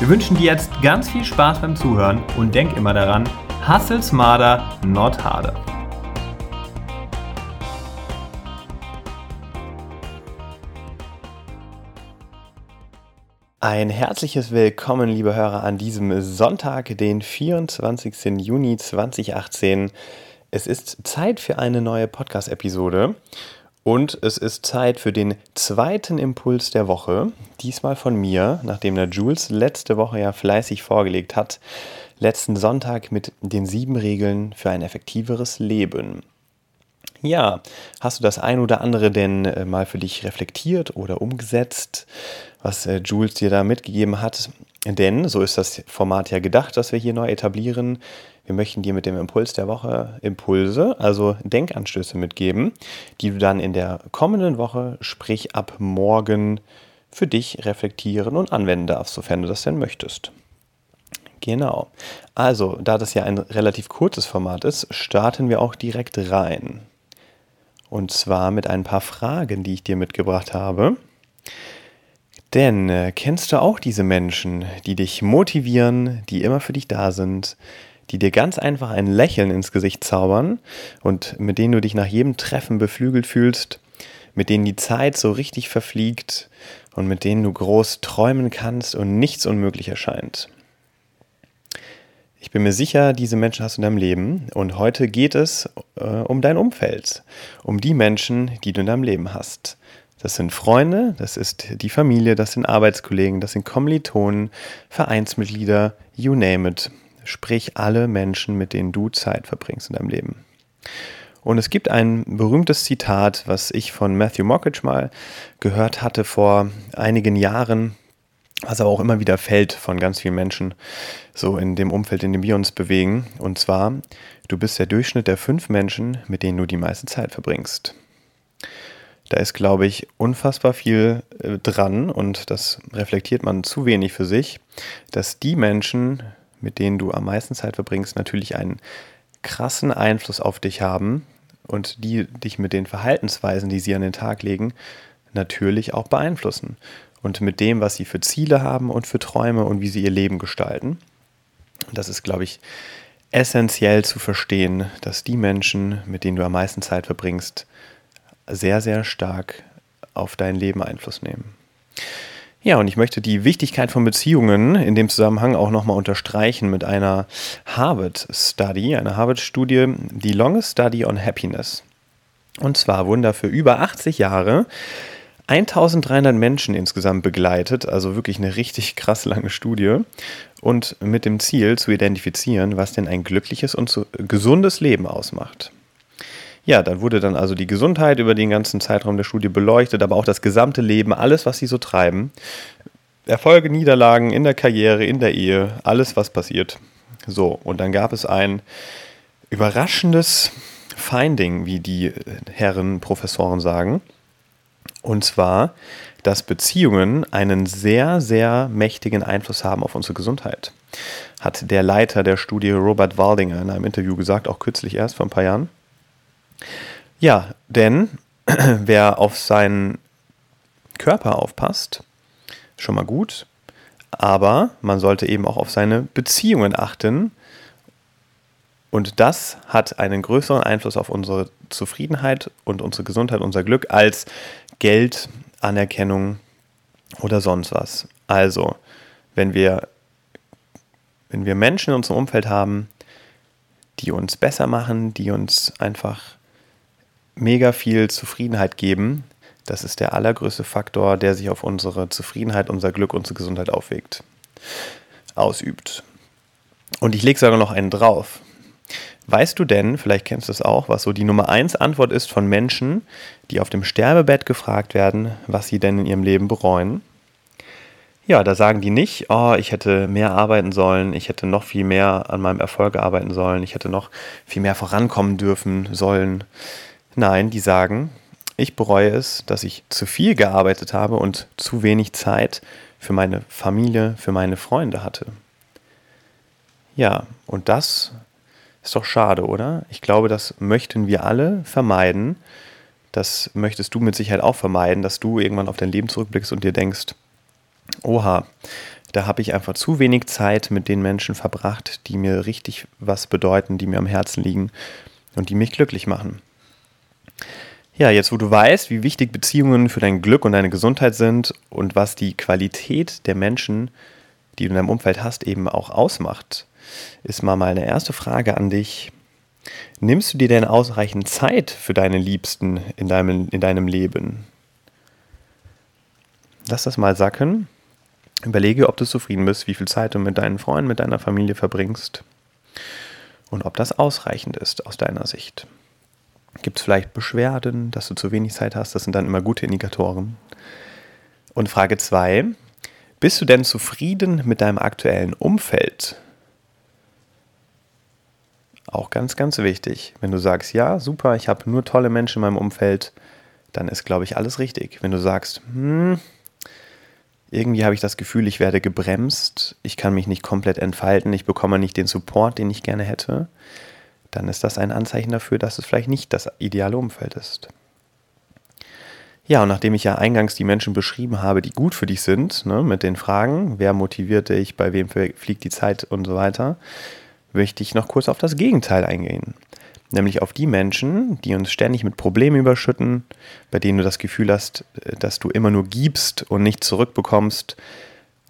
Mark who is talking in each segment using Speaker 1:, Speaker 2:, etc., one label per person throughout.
Speaker 1: Wir wünschen dir jetzt ganz viel Spaß beim Zuhören und denk immer daran, hustle smarter, not harder. Ein herzliches Willkommen, liebe Hörer, an diesem Sonntag, den 24. Juni 2018. Es ist Zeit für eine neue Podcast-Episode und es ist Zeit für den zweiten Impuls der Woche. Diesmal von mir, nachdem der Jules letzte Woche ja fleißig vorgelegt hat. Letzten Sonntag mit den sieben Regeln für ein effektiveres Leben. Ja, hast du das ein oder andere denn äh, mal für dich reflektiert oder umgesetzt, was äh, Jules dir da mitgegeben hat? Denn so ist das Format ja gedacht, das wir hier neu etablieren. Wir möchten dir mit dem Impuls der Woche Impulse, also Denkanstöße mitgeben, die du dann in der kommenden Woche, sprich ab morgen, für dich reflektieren und anwenden darfst, sofern du das denn möchtest. Genau. Also, da das ja ein relativ kurzes Format ist, starten wir auch direkt rein. Und zwar mit ein paar Fragen, die ich dir mitgebracht habe. Denn äh, kennst du auch diese Menschen, die dich motivieren, die immer für dich da sind, die dir ganz einfach ein Lächeln ins Gesicht zaubern und mit denen du dich nach jedem Treffen beflügelt fühlst, mit denen die Zeit so richtig verfliegt und mit denen du groß träumen kannst und nichts unmöglich erscheint. Ich bin mir sicher, diese Menschen hast du in deinem Leben und heute geht es äh, um dein Umfeld, um die Menschen, die du in deinem Leben hast. Das sind Freunde, das ist die Familie, das sind Arbeitskollegen, das sind Kommilitonen, Vereinsmitglieder, you name it sprich alle Menschen, mit denen du Zeit verbringst in deinem Leben. Und es gibt ein berühmtes Zitat, was ich von Matthew Mockridge mal gehört hatte vor einigen Jahren, was aber auch immer wieder fällt von ganz vielen Menschen, so in dem Umfeld, in dem wir uns bewegen. Und zwar, du bist der Durchschnitt der fünf Menschen, mit denen du die meiste Zeit verbringst. Da ist, glaube ich, unfassbar viel äh, dran und das reflektiert man zu wenig für sich, dass die Menschen, mit denen du am meisten Zeit verbringst, natürlich einen krassen Einfluss auf dich haben und die dich mit den Verhaltensweisen, die sie an den Tag legen, natürlich auch beeinflussen. Und mit dem, was sie für Ziele haben und für Träume und wie sie ihr Leben gestalten. Das ist, glaube ich, essentiell zu verstehen, dass die Menschen, mit denen du am meisten Zeit verbringst, sehr, sehr stark auf dein Leben Einfluss nehmen. Ja, und ich möchte die Wichtigkeit von Beziehungen in dem Zusammenhang auch nochmal unterstreichen mit einer Harvard-Study, einer Harvard-Studie, die Longest Study on Happiness. Und zwar wurden dafür über 80 Jahre 1300 Menschen insgesamt begleitet, also wirklich eine richtig krass lange Studie. Und mit dem Ziel zu identifizieren, was denn ein glückliches und gesundes Leben ausmacht. Ja, dann wurde dann also die Gesundheit über den ganzen Zeitraum der Studie beleuchtet, aber auch das gesamte Leben, alles, was sie so treiben. Erfolge, Niederlagen in der Karriere, in der Ehe, alles, was passiert. So, und dann gab es ein überraschendes Finding, wie die Herren Professoren sagen. Und zwar, dass Beziehungen einen sehr, sehr mächtigen Einfluss haben auf unsere Gesundheit. Hat der Leiter der Studie Robert Waldinger in einem Interview gesagt, auch kürzlich erst vor ein paar Jahren. Ja, denn wer auf seinen Körper aufpasst, schon mal gut, aber man sollte eben auch auf seine Beziehungen achten. Und das hat einen größeren Einfluss auf unsere Zufriedenheit und unsere Gesundheit, unser Glück als Geld, Anerkennung oder sonst was. Also, wenn wir, wenn wir Menschen in unserem Umfeld haben, die uns besser machen, die uns einfach mega viel Zufriedenheit geben. Das ist der allergrößte Faktor, der sich auf unsere Zufriedenheit, unser Glück, unsere Gesundheit aufwegt, ausübt. Und ich lege sogar noch einen drauf. Weißt du denn, vielleicht kennst du es auch, was so die Nummer 1 Antwort ist von Menschen, die auf dem Sterbebett gefragt werden, was sie denn in ihrem Leben bereuen? Ja, da sagen die nicht, oh, ich hätte mehr arbeiten sollen, ich hätte noch viel mehr an meinem Erfolg arbeiten sollen, ich hätte noch viel mehr vorankommen dürfen sollen. Nein, die sagen, ich bereue es, dass ich zu viel gearbeitet habe und zu wenig Zeit für meine Familie, für meine Freunde hatte. Ja, und das ist doch schade, oder? Ich glaube, das möchten wir alle vermeiden. Das möchtest du mit Sicherheit auch vermeiden, dass du irgendwann auf dein Leben zurückblickst und dir denkst, oha, da habe ich einfach zu wenig Zeit mit den Menschen verbracht, die mir richtig was bedeuten, die mir am Herzen liegen und die mich glücklich machen. Ja, jetzt wo du weißt, wie wichtig Beziehungen für dein Glück und deine Gesundheit sind und was die Qualität der Menschen, die du in deinem Umfeld hast, eben auch ausmacht, ist mal meine erste Frage an dich. Nimmst du dir denn ausreichend Zeit für deine Liebsten in deinem, in deinem Leben? Lass das mal sacken. Überlege, ob du zufrieden bist, wie viel Zeit du mit deinen Freunden, mit deiner Familie verbringst und ob das ausreichend ist aus deiner Sicht. Gibt es vielleicht Beschwerden, dass du zu wenig Zeit hast? Das sind dann immer gute Indikatoren. Und Frage 2. Bist du denn zufrieden mit deinem aktuellen Umfeld? Auch ganz, ganz wichtig. Wenn du sagst, ja, super, ich habe nur tolle Menschen in meinem Umfeld, dann ist, glaube ich, alles richtig. Wenn du sagst, hm, irgendwie habe ich das Gefühl, ich werde gebremst, ich kann mich nicht komplett entfalten, ich bekomme nicht den Support, den ich gerne hätte, dann ist das ein Anzeichen dafür, dass es vielleicht nicht das ideale Umfeld ist. Ja, und nachdem ich ja eingangs die Menschen beschrieben habe, die gut für dich sind, ne, mit den Fragen, wer motiviert dich, bei wem fliegt die Zeit und so weiter, möchte ich noch kurz auf das Gegenteil eingehen nämlich auf die Menschen, die uns ständig mit Problemen überschütten, bei denen du das Gefühl hast, äh, dass du immer nur gibst und nicht zurückbekommst.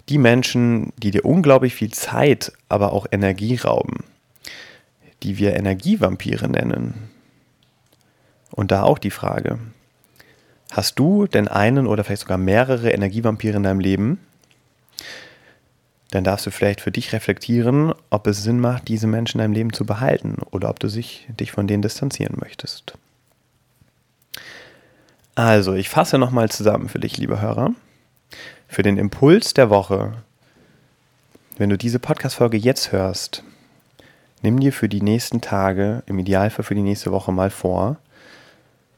Speaker 1: Die Menschen, die dir unglaublich viel Zeit, aber auch Energie rauben, die wir Energievampire nennen. Und da auch die Frage, hast du denn einen oder vielleicht sogar mehrere Energievampire in deinem Leben? dann darfst du vielleicht für dich reflektieren, ob es Sinn macht, diese Menschen in deinem Leben zu behalten oder ob du sich, dich von denen distanzieren möchtest. Also, ich fasse nochmal zusammen für dich, lieber Hörer. Für den Impuls der Woche, wenn du diese Podcast-Folge jetzt hörst, nimm dir für die nächsten Tage, im Idealfall für die nächste Woche mal vor,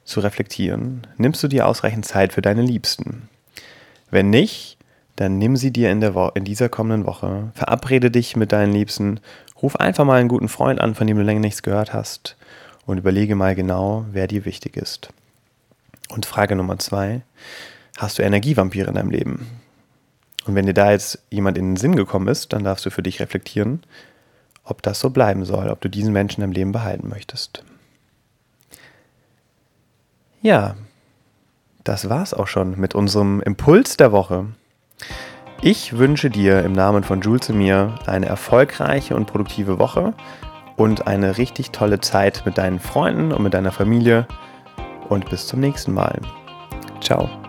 Speaker 1: zu reflektieren. Nimmst du dir ausreichend Zeit für deine Liebsten? Wenn nicht, dann nimm sie dir in, der Wo in dieser kommenden Woche. Verabrede dich mit deinen Liebsten. Ruf einfach mal einen guten Freund an, von dem du länger nichts gehört hast. Und überlege mal genau, wer dir wichtig ist. Und Frage Nummer zwei: Hast du Energievampire in deinem Leben? Und wenn dir da jetzt jemand in den Sinn gekommen ist, dann darfst du für dich reflektieren, ob das so bleiben soll, ob du diesen Menschen im Leben behalten möchtest. Ja, das war's auch schon mit unserem Impuls der Woche. Ich wünsche dir im Namen von Jules und mir eine erfolgreiche und produktive Woche und eine richtig tolle Zeit mit deinen Freunden und mit deiner Familie. Und bis zum nächsten Mal. Ciao.